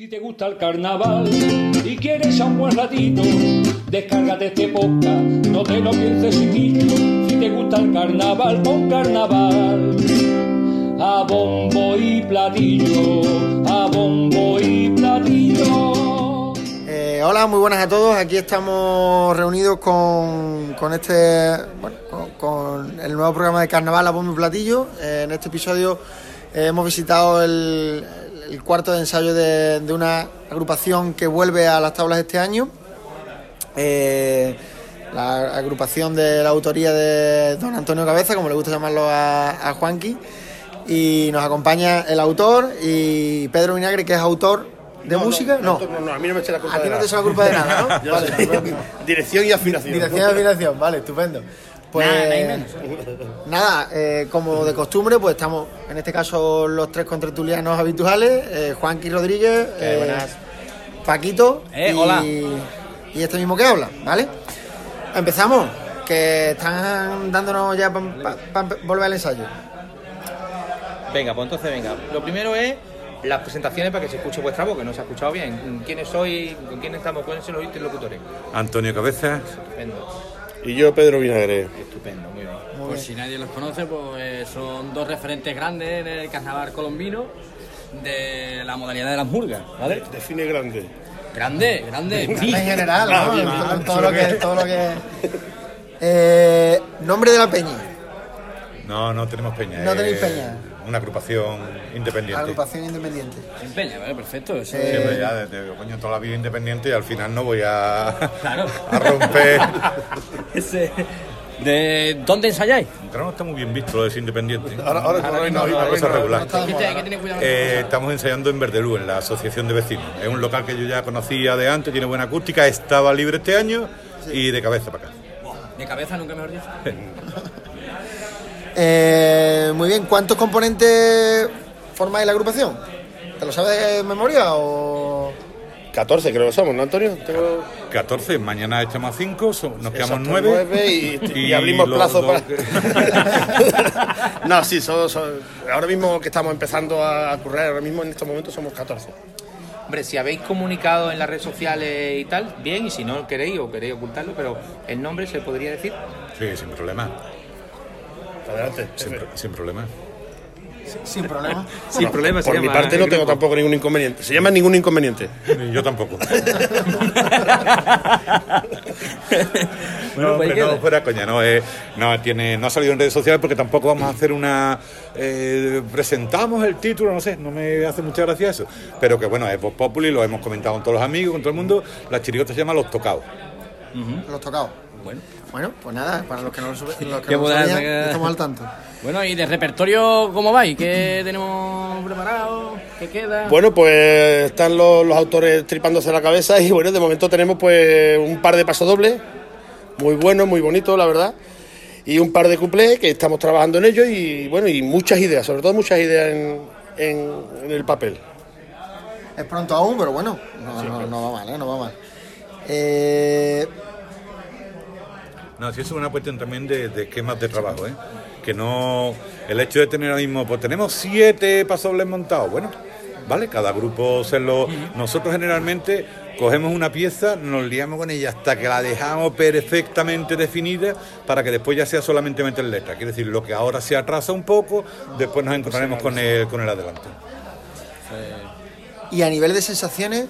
Si te gusta el carnaval y quieres a un buen ratito, descárgate este podcast, no te lo pienses chiquito. Si te gusta el carnaval, pon carnaval. A bombo y platillo, a bombo y platillo. Eh, hola, muy buenas a todos. Aquí estamos reunidos con, con este, bueno, con, el nuevo programa de Carnaval a Bombo y Platillo. Eh, en este episodio eh, hemos visitado el, el cuarto de ensayo de, de una agrupación que vuelve a las tablas este año. Eh, la agrupación de la autoría de don Antonio Cabeza, como le gusta llamarlo a, a Juanqui. Y nos acompaña el autor y Pedro Vinagre, que es autor de música. No, No, no, a mí no me eche la culpa a ti no te echa la culpa de nada, ¿no? Vale. Dirección y afinación. Dirección de afinación, vale, estupendo. Pues nada, eh, como de costumbre, pues estamos en este caso los tres contertulianos habituales, eh, Juanqui Rodríguez, Eh, eh, buenas. Paquito Eh, y, hola. y este mismo que habla, ¿vale? Empezamos, que están dándonos ya para volver al ensayo. Venga, pues entonces venga. Lo primero es las presentaciones para que se escuche vuestra voz, que no se ha escuchado bien. ¿Quiénes sois? ¿Con quién estamos? ¿Cuáles son los interlocutores? Antonio Cabeza, Estupendo, Y yo, Pedro Vinagre. estupendo, muy bien. Pues si nadie los conoce, pues son dos referentes grandes en el carnaval colombino de la modalidad de las murgas, ¿vale? Define grande. Grande, grande. En general, en todo lo que... Todo lo que... Eh, nombre de la peña, no, no tenemos peña. No tenéis peña. Una agrupación independiente. agrupación independiente. En Peña, ¿vale? Perfecto. Eso Eh, Siempre ya desde coño toda la vida independiente y al final no voy a, Claro. a romper. Ese- ¿De dónde ensayáis? Pero no está muy bien visto lo de ser independiente. Ahora, ahora, ahora, no, hay una cosa regular. Eh, estamos ensayando en Verdelú, en la Asociación de Vecinos. Es un local que yo ya conocía de antes, tiene buena acústica, estaba libre este año y de cabeza para acá. De cabeza, nunca mejor dicho. Eh, muy bien, ¿cuántos componentes formáis la agrupación? ¿Te lo sabes de memoria o...? 14 creo que somos, ¿no, Antonio? Tengo... 14, mañana echamos 5, nos quedamos Exacto, 9. nueve y, y abrimos los plazo para... no, sí, son- ahora mismo que estamos empezando a currar, ahora mismo en estos momentos somos 14. Hombre, si habéis comunicado en las redes sociales y tal, bien, y si no queréis o queréis ocultarlo, pero el nombre se podría decir. Sí, sin problema. Adelante. Sin, pro- sin problema. Sin problema. Sin problema, se Por mi llama parte no tengo tampoco ningún inconveniente. Se llama ningún inconveniente. Ni Yo tampoco. Bueno, no, pues hombre, queda. no, fuera coña, no, eh, no, tiene, no ha salido en redes sociales porque tampoco vamos a hacer una... eh, presentamos el título, no sé, no me hace mucha gracia eso. Pero que bueno, es Voz Populi, lo hemos comentado con todos los amigos, con todo el mundo. La chirigota se llama Los Tocados. Los tocados. Bueno. Bueno, pues nada, para los que no lo, sube- los que ¿Qué no lo podrá sabían, sacar? estamos al tanto. Bueno, ¿y de repertorio cómo vais? ¿Qué tenemos preparado? ¿Qué queda? Bueno, pues están los, los autores tripándose la cabeza y bueno, de momento tenemos pues un par de pasodobles, muy buenos, muy bonitos, la verdad, y un par de cuplés que estamos trabajando en ellos y bueno, y muchas ideas, sobre todo muchas ideas en, en- en el papel. Es pronto aún, pero bueno, no, no, no va mal, ¿eh? No va mal. Eh, No, sí, eso es una cuestión también de, de esquemas de trabajo, ¿eh? Que no. El hecho de tener ahora mismo, pues tenemos siete pasobles montados, bueno, ¿vale? Cada grupo se lo. Nosotros generalmente cogemos una pieza, nos liamos con ella hasta que la dejamos perfectamente definida para que después ya sea solamente meter letra. Quiere decir, lo que ahora se atrasa un poco, después nos encontraremos con el, con el adelante. y a nivel de sensaciones,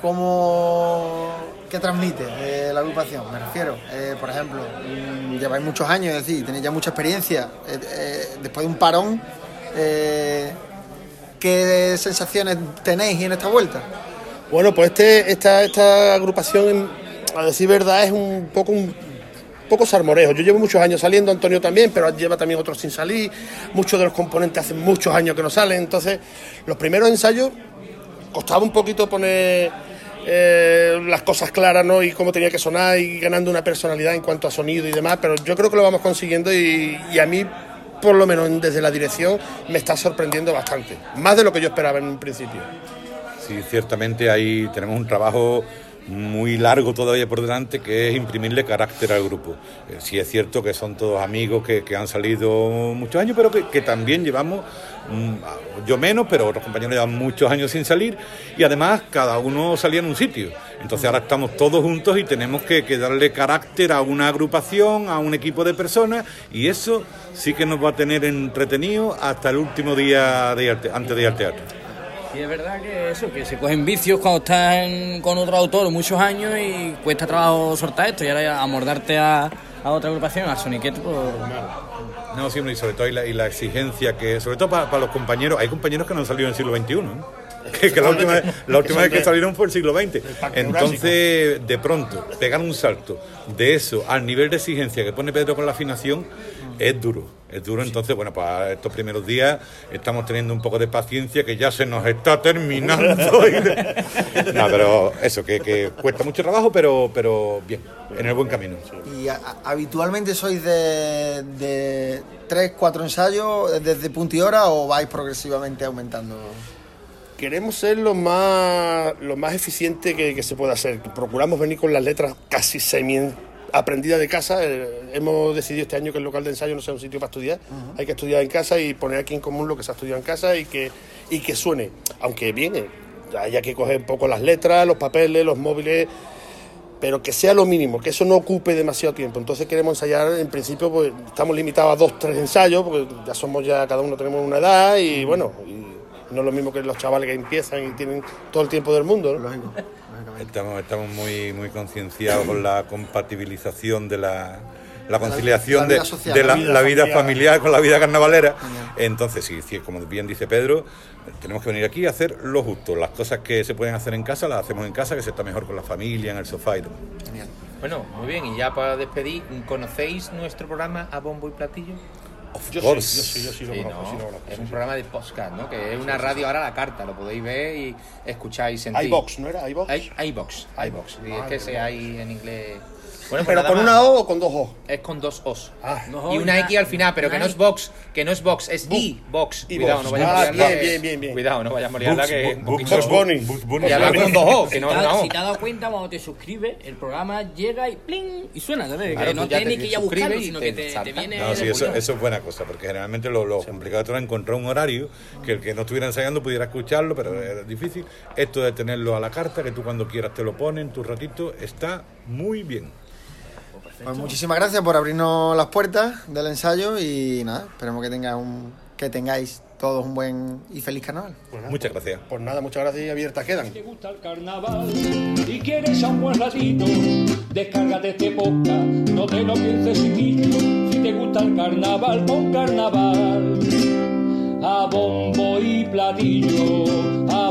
¿cómo, ¿qué transmite eh, la agrupación? Me refiero, eh, por ejemplo, mm, lleváis muchos años, es decir, tenéis ya mucha experiencia. eh, después de un parón, ¿qué sensaciones tenéis en esta vuelta? Bueno, pues este, esta, esta agrupación, a decir verdad, es un poco un poco sarmorejo. Yo llevo muchos años saliendo, Antonio también, pero lleva también otros sin salir. Muchos de los componentes hacen muchos años que no salen. Entonces, los primeros ensayos costaba un poquito poner eh, las cosas claras ¿no? y cómo tenía que sonar y ganando una personalidad en cuanto a sonido y demás, pero yo creo que lo vamos consiguiendo y, y a mí, por lo menos desde la dirección, me está sorprendiendo bastante, más de lo que yo esperaba en un principio. Sí, ciertamente ahí tenemos un trabajo muy largo todavía por delante, que es imprimirle carácter al grupo. Eh, sí es cierto que son todos amigos que, que han salido muchos años, pero que, que también llevamos, mm, yo menos, pero otros compañeros llevan muchos años sin salir, y además cada uno salía en un sitio. Entonces ahora estamos todos juntos y tenemos que, que darle carácter a una agrupación, a un equipo de personas, y eso sí que nos va a tener entretenido hasta el último día de, antes de ir al teatro. Y es verdad que eso, que se cogen vicios cuando estás con otro autor muchos años y cuesta trabajo soltar esto y ahora amordarte a, a otra agrupación, al Soniquete, pues... No, siempre, y sobre todo y la, exigencia que, sobre todo para, los compañeros, hay compañeros que no han salido en el siglo XXI. Que, que la última, vez- la última vez que salieron fue el siglo XX. Entonces, de pronto, pegar un salto de eso al nivel de exigencia que pone Pedro con la afinación es duro. Es duro, entonces, bueno, para estos primeros días estamos teniendo un poco de paciencia que ya se nos está terminando. no, pero eso, que, que cuesta mucho trabajo, pero, pero bien, en el buen camino. ¿Y a- habitualmente sois de, de tres, cuatro ensayos desde punto y hora o vais progresivamente aumentando? Queremos ser lo más, lo más eficiente que, que se pueda hacer. Procuramos venir con las letras casi semi aprendidas de casa. Eh, hemos decidido este año que el local de ensayo no sea un sitio para estudiar. Hay que estudiar en casa y poner aquí en común lo que se ha estudiado en casa y que, y que suene. Aunque bien, eh, haya que coger un poco las letras, los papeles, los móviles pero que sea lo mínimo, que eso no ocupe demasiado tiempo. Entonces queremos ensayar, en principio, pues estamos limitados a dos, tres ensayos, porque ya somos ya, cada uno tenemos una edad y bueno, y no es lo mismo que los chavales que empiezan y tienen todo el tiempo del mundo. ¿no? Lógico. Estamos, estamos muy, muy concienciados con la compatibilización de la, la conciliación la de, social, de la la, vida la vida familiar. familiar con la vida carnavalera. Entonces, sí, sí, como bien dice Pedro, tenemos que venir aquí a hacer lo justo. Las cosas que se pueden hacer en casa las hacemos en casa, que se está mejor con la familia, en el sofá y todo. Bueno, muy bien, y ya para despedir, ¿conocéis nuestro programa A Bombo y Platillo? Yo sí, yo course. sí, yo sí lo Sí, conozco, ¿no? sí lo conozco. Es un sí. programa de podcast, ¿no? Que es una radio ahora a la carta, lo podéis ver y escuchar y sentir. iVox, ¿no era? iVox. I- iVox, iVox. Y es que mía. hay en inglés. Bueno, pues Pero con una O o con dos O. Es con dos O's. Ah, No, y una X al final, pero que no es I. box, que no es box, es e-box. E-box. Cuidado, no vayamos Ah, a liarla. bien, que- bien, bien. Cuidado, no vayamos a liarla que Bugs Bunny. Bugs Bunny. Y hablar con dos O, que no si, es te, una O. si te has dado cuenta, cuando te suscribes, el programa llega y ¡pling! y suena, ¿sabes? Claro, que no ya tienes te que ir a buscarlo, sino que te, viene... No, sí, eso, es buena cosa, porque generalmente lo, lo complicado era encontrar un horario que el que no estuviera ensayando pudiera escucharlo, pero era difícil. Esto de tenerlo a la carta, que tú cuando quieras te lo pones en tu ratito, está muy bien. Pues muchísimas gracias por abrirnos las puertas del ensayo y nada, esperemos que, tenga un, que tengáis todos un buen y feliz carnaval. Muchas gracias. Pues nada, muchas gracias y abiertas quedan. Si te gusta el carnaval y quieres a un buen ratito, descárgate este podcast, no te lo pienses chiquillo. Si te gusta el carnaval, pon carnaval. A bombo y platillo, a